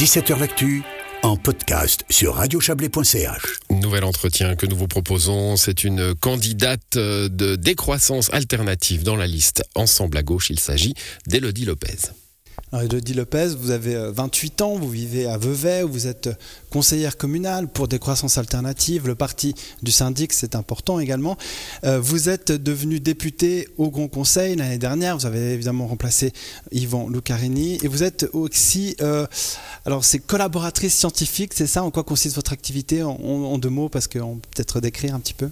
17h L'actu en podcast sur radiochablais.ch. Nouvel entretien que nous vous proposons, c'est une candidate de décroissance alternative dans la liste Ensemble à gauche. Il s'agit d'Elodie Lopez. Alors, Elodie Lopez, vous avez 28 ans, vous vivez à Vevey, vous êtes conseillère communale pour des croissances alternatives, le parti du syndic, c'est important également. Euh, vous êtes devenue députée au Grand Conseil l'année dernière, vous avez évidemment remplacé Yvan Lucarini, et vous êtes aussi, euh, alors c'est collaboratrice scientifique, c'est ça? En quoi consiste votre activité en, deux mots, parce qu'on peut peut-être décrire un petit peu.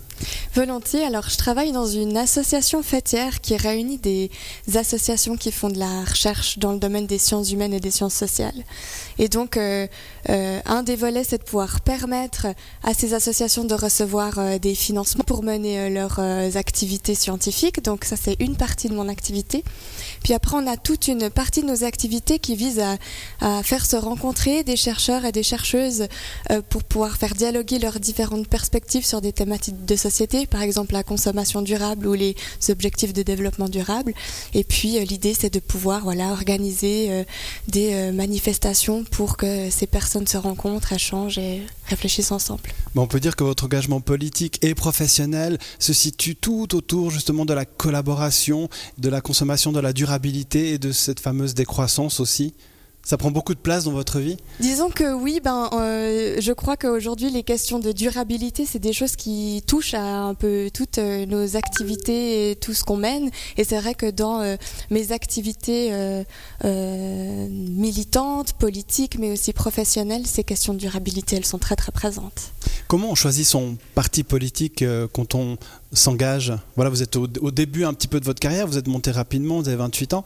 Volontiers, alors je travaille dans une association fêtière qui réunit des associations qui font de la recherche dans le domaine des sciences humaines et des sciences sociales. Et donc, euh, euh, un des volets, c'est de pouvoir permettre à ces associations de recevoir euh, des financements pour mener leurs activités scientifiques. Donc, ça, c'est une partie de mon activité. Puis après, on a toute une partie de nos activités qui vise à, à faire se rencontrer des chercheurs et des chercheuses pour pouvoir faire dialoguer leurs différentes perspectives sur des thématiques de société, par exemple la consommation durable ou les objectifs de développement durable. Et puis, l'idée, c'est de pouvoir voilà, organiser des manifestations pour que ces personnes se rencontrent, échangent et réfléchissent ensemble. on peut dire que votre engagement politique et professionnel se situe tout autour justement de la collaboration, de la consommation, de la durabilité et de cette fameuse décroissance aussi ça prend beaucoup de place dans votre vie? Disons que oui, ben, euh, je crois qu'aujourd'hui, les questions de durabilité, c'est des choses qui touchent à un peu toutes euh, nos activités et tout ce qu'on mène. Et c'est vrai que dans euh, mes activités militantes, politiques, mais aussi professionnelles, ces questions de durabilité, elles sont très très présentes. Comment on choisit son parti politique quand on s'engage? Voilà, vous êtes au, au, début un petit peu de votre carrière, vous êtes monté rapidement, vous avez 28 ans.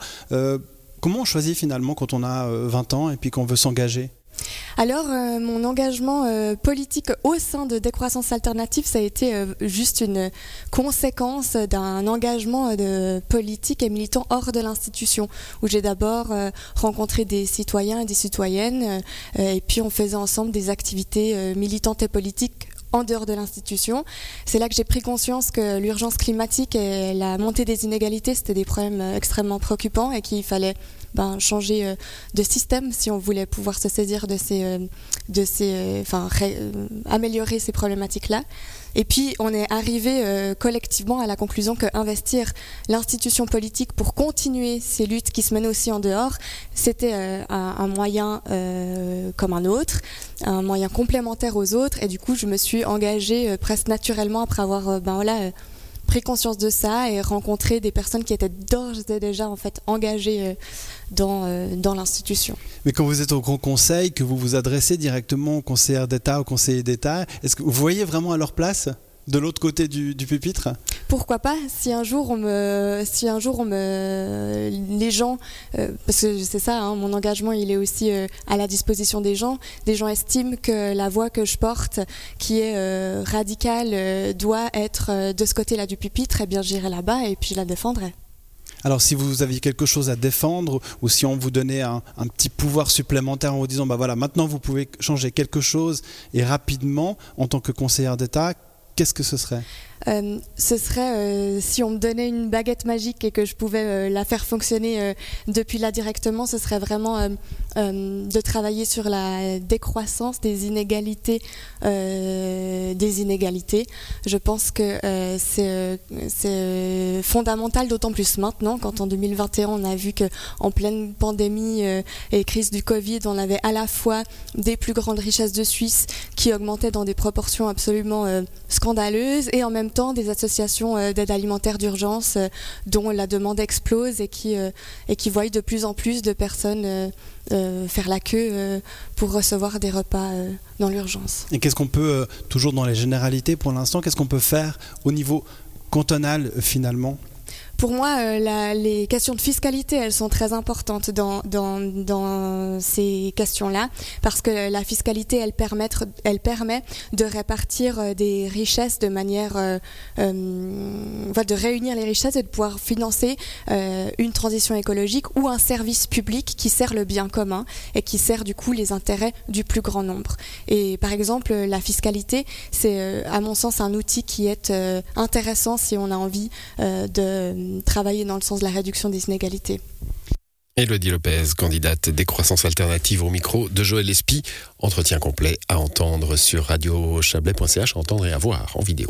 Comment on choisit finalement quand on a 20 euh, ans et puis qu'on veut s'engager? Alors, euh, mon engagement euh, politique au sein de Décroissance Alternative, ça a été juste une conséquence d'un engagement politique et militant hors de l'institution, où j'ai d'abord rencontré des citoyens et des citoyennes, et puis on faisait ensemble des activités militantes et politiques en dehors de l'institution. C'est là que j'ai pris conscience que l'urgence climatique et la montée des inégalités, c'était des problèmes euh, extrêmement préoccupants et qu'il fallait ben, changer euh, de système si on voulait pouvoir se saisir de ces, euh, de ces, enfin, améliorer ces problématiques-là. Et puis, on est arrivé collectivement à la conclusion que investir l'institution politique pour continuer ces luttes qui se mènent aussi en dehors, c'était un, moyen comme un autre un moyen complémentaire aux autres. Et du coup, je me suis engagée euh, presque naturellement après avoir euh, ben voilà, euh, pris conscience de ça et rencontré des personnes qui étaient d'ores et déjà en fait engagées dans, dans l'institution. Mais quand vous êtes au Grand Conseil, que vous vous adressez directement aux conseillers d'État, aux conseillers d'État, est-ce que vous voyez vraiment à leur place de l'autre côté du, pupitre? Pourquoi pas Si un jour on me, si un jour on me, les gens, euh, parce que c'est ça, hein, mon engagement, il est aussi euh, à la disposition des gens. Des gens estiment que la voix que je porte, qui est euh, radicale, doit être de ce côté-là du pupitre. Eh bien, j'irai là-bas et puis je la défendrai. Alors si vous aviez quelque chose à défendre ou si on vous donnait un, petit pouvoir supplémentaire en vous disant bah voilà maintenant vous pouvez changer quelque chose et rapidement en tant que conseillère d'État, qu'est-ce que ce serait? Euh, ce serait euh, si on me donnait une baguette magique et que je pouvais euh, la faire fonctionner depuis là directement, ce serait vraiment de travailler sur la décroissance des inégalités, des inégalités. Je pense que c'est fondamental, d'autant plus maintenant, quand en 2021 on a vu que en pleine pandémie et crise du Covid, on avait à la fois des plus grandes richesses de Suisse qui augmentaient dans des proportions absolument scandaleuses et en même des associations euh, d'aide alimentaire d'urgence euh, dont la demande explose et qui, euh, et qui voient de plus en plus de personnes faire la queue pour recevoir des repas dans l'urgence. Et qu'est-ce qu'on peut, toujours dans les généralités pour l'instant, qu'est-ce qu'on peut faire au niveau cantonal finalement? Pour moi, euh, les questions de fiscalité, elles sont très importantes dans, dans, ces questions-là, parce que la fiscalité, elle, elle permet de répartir euh, des richesses de manière, euh, de réunir les richesses et de pouvoir financer une transition écologique ou un service public qui sert le bien commun et qui sert du coup les intérêts du plus grand nombre. Et par exemple, la fiscalité, c'est à mon sens un outil qui est intéressant si on a envie de travailler dans le sens de la réduction des inégalités. Elodie Lopez, candidate des croissances alternatives au micro de Joël Espy. Entretien complet à entendre sur radiochablais.ch, à entendre et à voir en vidéo.